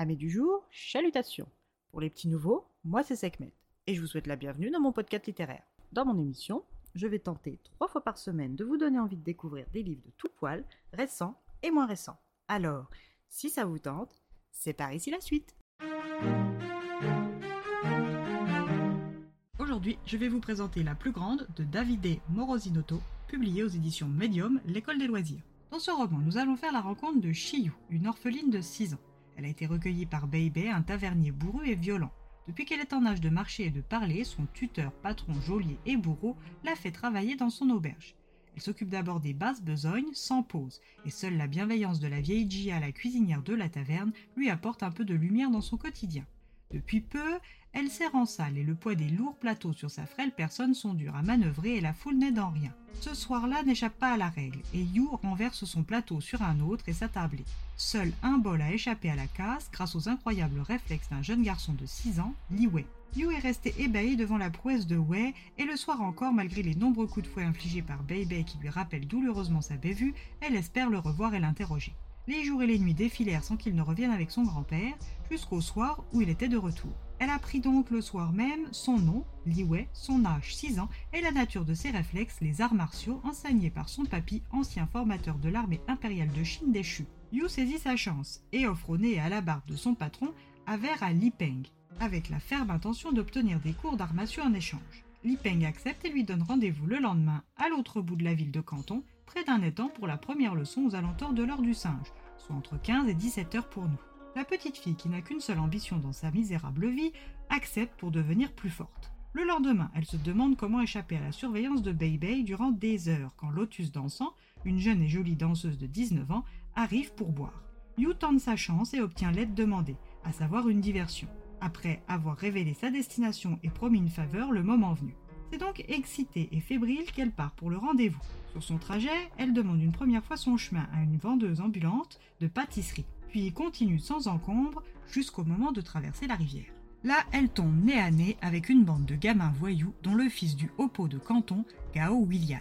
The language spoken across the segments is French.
Amis du jour, chalutations. Pour les petits nouveaux, moi c'est Sekhmet et je vous souhaite la bienvenue dans mon podcast littéraire. Dans mon émission, je vais tenter trois fois par semaine de vous donner envie de découvrir des livres de tout poil, récents et moins récents. Alors, si ça vous tente, c'est par ici la suite. Aujourd'hui, je vais vous présenter La plus grande de Davide Morosinotto, publiée aux éditions Medium, l'école des loisirs. Dans ce roman, nous allons faire la rencontre de Chiyu, une orpheline de 6 ans. Elle a été recueillie par Beibei, un tavernier bourru et violent. Depuis qu'elle est en âge de marcher et de parler, son tuteur, patron, geôlier et bourreau l'a fait travailler dans son auberge. Elle s'occupe d'abord des basses besognes, sans pause, et seule la bienveillance de la vieille Gia, la cuisinière de la taverne, lui apporte un peu de lumière dans son quotidien. Depuis peu, elle sert en salle et le poids des lourds plateaux sur sa frêle personne sont durs à manœuvrer et la foule n'aide en rien. Ce soir-là n'échappe pas à la règle et Yu renverse son plateau sur un autre et sa tablée. Seul un bol a échappé à la casse grâce aux incroyables réflexes d'un jeune garçon de 6 ans, Li Wei. Yu est resté ébahi devant la prouesse de Wei et le soir encore, malgré les nombreux coups de fouet infligés par Bei Bei qui lui rappellent douloureusement sa bévue, elle espère le revoir et l'interroger. Les jours et les nuits défilèrent sans qu'il ne revienne avec son grand-père, jusqu'au soir où il était de retour. Elle apprit donc le soir même son nom, Li Wei, son âge 6 ans et la nature de ses réflexes, les arts martiaux enseignés par son papy, ancien formateur de l'armée impériale de Chine déchue. Yu saisit sa chance et offre au nez et à la barbe de son patron un verre à Li Peng, avec la ferme intention d'obtenir des cours d'armation en échange. Li Peng accepte et lui donne rendez-vous le lendemain à l'autre bout de la ville de Canton, près d'un étang pour la première leçon aux alentours de l'heure du singe, soit entre 15 et 17 heures pour nous. La petite fille, qui n'a qu'une seule ambition dans sa misérable vie, accepte pour devenir plus forte. Le lendemain, elle se demande comment échapper à la surveillance de Bei durant des heures quand Lotus Dansant, une jeune et jolie danseuse de 19 ans, arrive pour boire. Yu tente sa chance et obtient l'aide demandée, à savoir une diversion. Après avoir révélé sa destination et promis une faveur le moment venu. C'est donc excitée et fébrile qu'elle part pour le rendez-vous. Sur son trajet, elle demande une première fois son chemin à une vendeuse ambulante de pâtisserie, puis continue sans encombre jusqu'au moment de traverser la rivière. Là, elle tombe nez à nez avec une bande de gamins voyous dont le fils du Hopo de Canton, Gao Willian.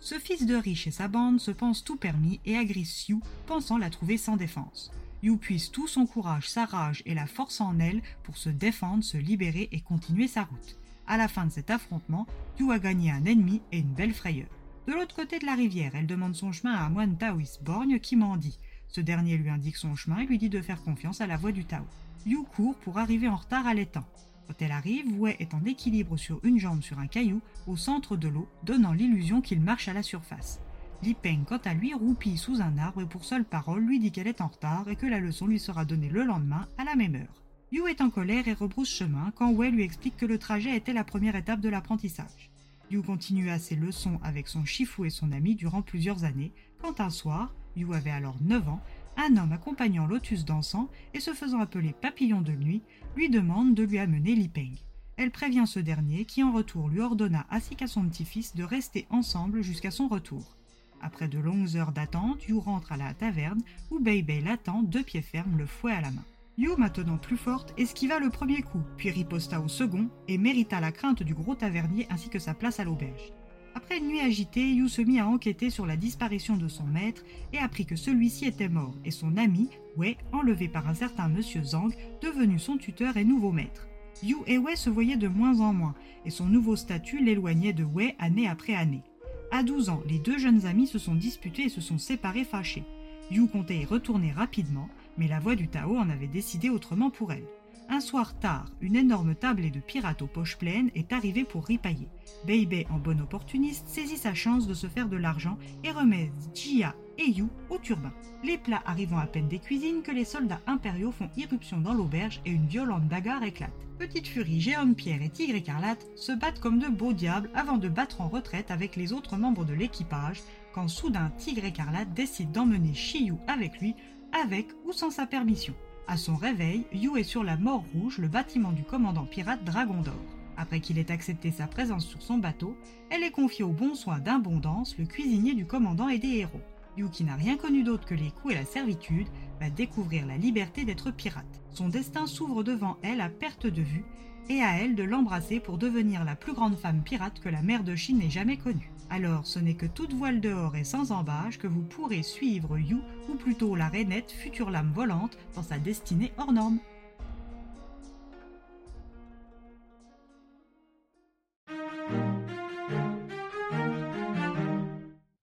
Ce fils de riche et sa bande se pense tout permis et agresse Yu, pensant la trouver sans défense. Yu puise tout son courage, sa rage et la force en elle pour se défendre, se libérer et continuer sa route. À la fin de cet affrontement, Yu a gagné un ennemi et une belle frayeur. De l'autre côté de la rivière, elle demande son chemin à un moine taoïste borgne qui mendie. Ce dernier lui indique son chemin et lui dit de faire confiance à la voie du Tao. Yu court pour arriver en retard à l'étang. Quand elle arrive, Wei est en équilibre sur une jambe sur un caillou au centre de l'eau, donnant l'illusion qu'il marche à la surface. Li Peng, quant à lui, roupille sous un arbre et pour seule parole lui dit qu'elle est en retard et que la leçon lui sera donnée le lendemain à la même heure. Yu est en colère et rebrousse chemin quand Wei lui explique que le trajet était la première étape de l'apprentissage. Yu continua ses leçons avec son Shifu et son ami durant plusieurs années, quand un soir, Yu avait alors 9 ans, un homme accompagnant Lotus dansant et se faisant appeler Papillon de nuit lui demande de lui amener Li Peng. Elle prévient ce dernier qui en retour lui ordonna ainsi qu'à son petit-fils de rester ensemble jusqu'à son retour. Après de longues heures d'attente, Yu rentre à la taverne où Bei Bei l'attend, deux pieds fermes, le fouet à la main. Yu, maintenant plus forte, esquiva le premier coup, puis riposta au second et mérita la crainte du gros tavernier ainsi que sa place à l'auberge. Après une nuit agitée, Yu se mit à enquêter sur la disparition de son maître et apprit que celui-ci était mort et son ami, Wei, enlevé par un certain monsieur Zhang, devenu son tuteur et nouveau maître. Yu et Wei se voyaient de moins en moins et son nouveau statut l'éloignait de Wei année après année. À 12 ans, les deux jeunes amis se sont disputés et se sont séparés fâchés. Yu comptait y retourner rapidement, mais la voix du Tao en avait décidé autrement pour elle. Un soir tard, une énorme tablée de pirates aux poches pleines est arrivée pour ripailler. Bei en bon opportuniste, saisit sa chance de se faire de l'argent et remet Jia et Yu au turbin. Les plats arrivant à peine des cuisines que les soldats impériaux font irruption dans l'auberge et une violente bagarre éclate. Petite Furie, Géant Pierre et Tigre Écarlate se battent comme de beaux diables avant de battre en retraite avec les autres membres de l'équipage quand soudain Tigre Écarlate décide d'emmener Shiyu avec lui avec ou sans sa permission. À son réveil, Yu est sur la Mort Rouge, le bâtiment du commandant pirate Dragon d'Or. Après qu'il ait accepté sa présence sur son bateau, elle est confiée au bon soin d'Abondance, le cuisinier du commandant et des héros. Yu, qui n'a rien connu d'autre que les coups et la servitude, va découvrir la liberté d'être pirate. Son destin s'ouvre devant elle à perte de vue, et à elle de l'embrasser pour devenir la plus grande femme pirate que la mer de Chine n'ait jamais connue. Alors ce n'est que toute voile dehors et sans embâche que vous pourrez suivre Yu, ou plutôt la rainette, future lame volante, dans sa destinée hors norme.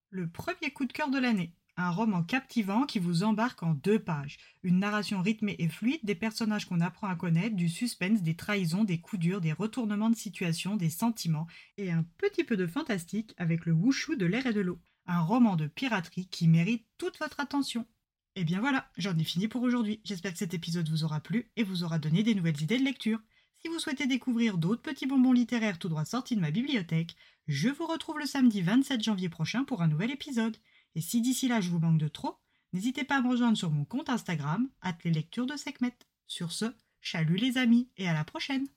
Le premier coup de cœur de l'année. Un roman captivant qui vous embarque en deux pages. Une narration rythmée et fluide des personnages qu'on apprend à connaître, du suspense, des trahisons, des coups durs, des retournements de situation, des sentiments et un petit peu de fantastique avec le wushu de l'air et de l'eau. Un roman de piraterie qui mérite toute votre attention. Et bien voilà, j'en ai fini pour aujourd'hui. J'espère que cet épisode vous aura plu et vous aura donné des nouvelles idées de lecture. Si vous souhaitez découvrir d'autres petits bonbons littéraires tout droit sortis de ma bibliothèque, je vous retrouve le samedi 27 janvier prochain pour un nouvel épisode. Et si d'ici là je vous manque de trop, n'hésitez pas à me rejoindre sur mon compte Instagram, at de Sekhmet. Sur ce, chalut les amis et à la prochaine!